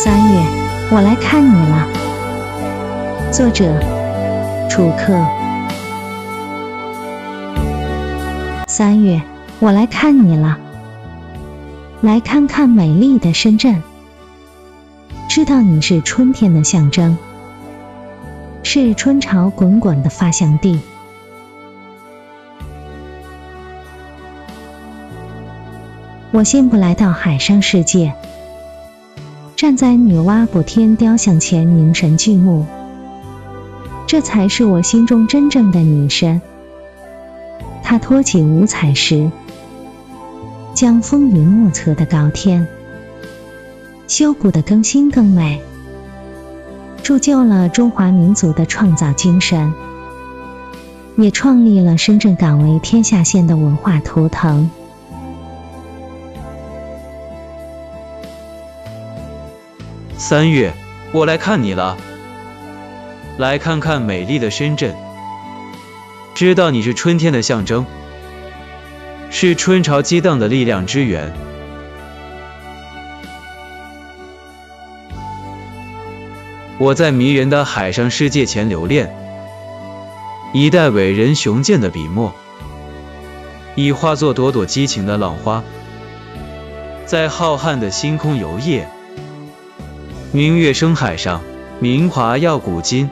三月，我来看你了。作者：楚客。三月，我来看你了。来看看美丽的深圳，知道你是春天的象征，是春潮滚滚的发祥地。我先不来到海上世界。站在女娲补天雕像前凝神聚目，这才是我心中真正的女神。她托起五彩石，将风云莫测的高天修补得更新更美，铸就了中华民族的创造精神，也创立了深圳港为天下线的文化图腾。三月，我来看你了。来看看美丽的深圳，知道你是春天的象征，是春潮激荡的力量之源。我在迷人的海上世界前留恋，一代伟人雄健的笔墨，已化作朵朵激情的浪花，在浩瀚的星空游曳。明月生海上，明华耀古今。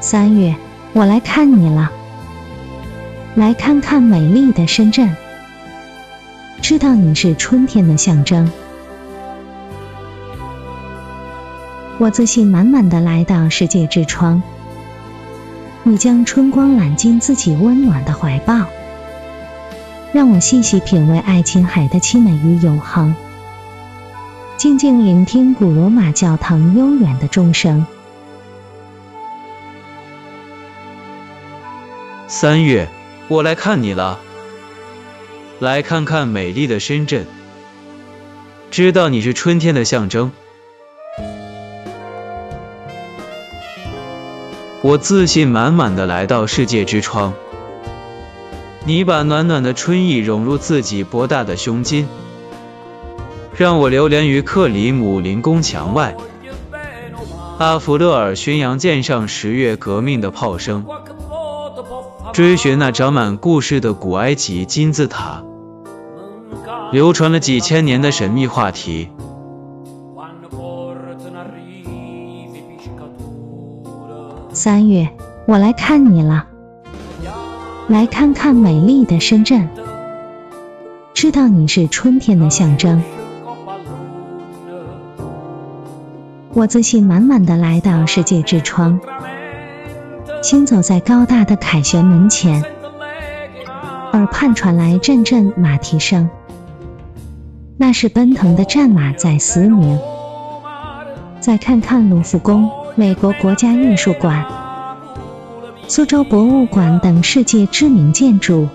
三月，我来看你了。来看看美丽的深圳，知道你是春天的象征。我自信满满的来到世界之窗，你将春光揽进自己温暖的怀抱。让我细细品味爱琴海的凄美与永恒，静静聆听古罗马教堂悠远的钟声。三月，我来看你了。来看看美丽的深圳，知道你是春天的象征。我自信满满的来到世界之窗。你把暖暖的春意融入自己博大的胸襟，让我流连于克里姆林宫墙外，阿弗勒尔宣扬舰上十月革命的炮声，追寻那长满故事的古埃及金字塔，流传了几千年的神秘话题。三月，我来看你了。来看看美丽的深圳，知道你是春天的象征。我自信满满的来到世界之窗，行走在高大的凯旋门前，耳畔传来阵阵马蹄声，那是奔腾的战马在嘶鸣。再看看卢浮宫、美国国家艺术馆。苏州博物馆等世界知名建筑，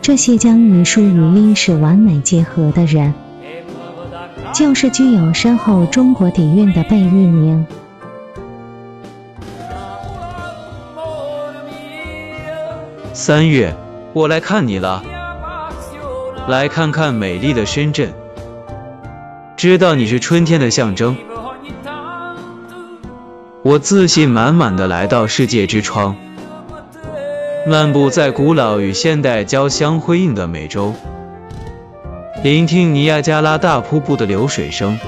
这些将艺术与历史完美结合的人，就是具有深厚中国底蕴的贝聿铭。三月，我来看你了。来看看美丽的深圳，知道你是春天的象征。我自信满满的来到世界之窗，漫步在古老与现代交相辉映的美洲，聆听尼亚加拉大瀑布的流水声，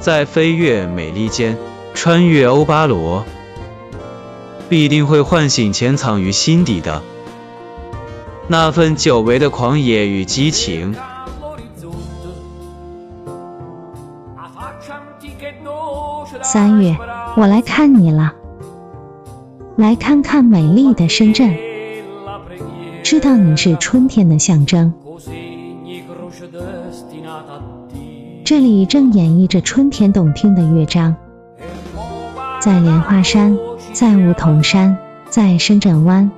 在飞越美利坚，穿越欧巴罗，必定会唤醒潜藏于心底的那份久违的狂野与激情。三月，我来看你了。来看看美丽的深圳，知道你是春天的象征。这里正演绎着春天动听的乐章，在莲花山，在梧桐山，在深圳湾，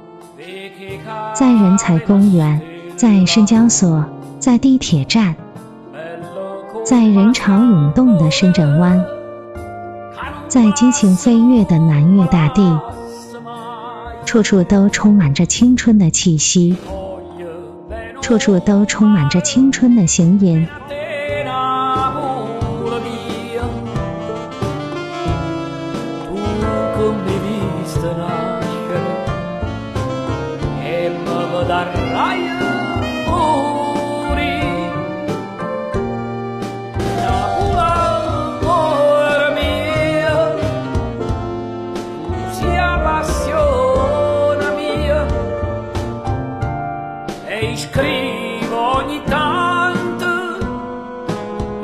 在人才公园，在深交所，在地铁站，在人潮涌动的深圳湾。在激情飞跃的南岳大地，处处都充满着青春的气息。处处都充满着青春的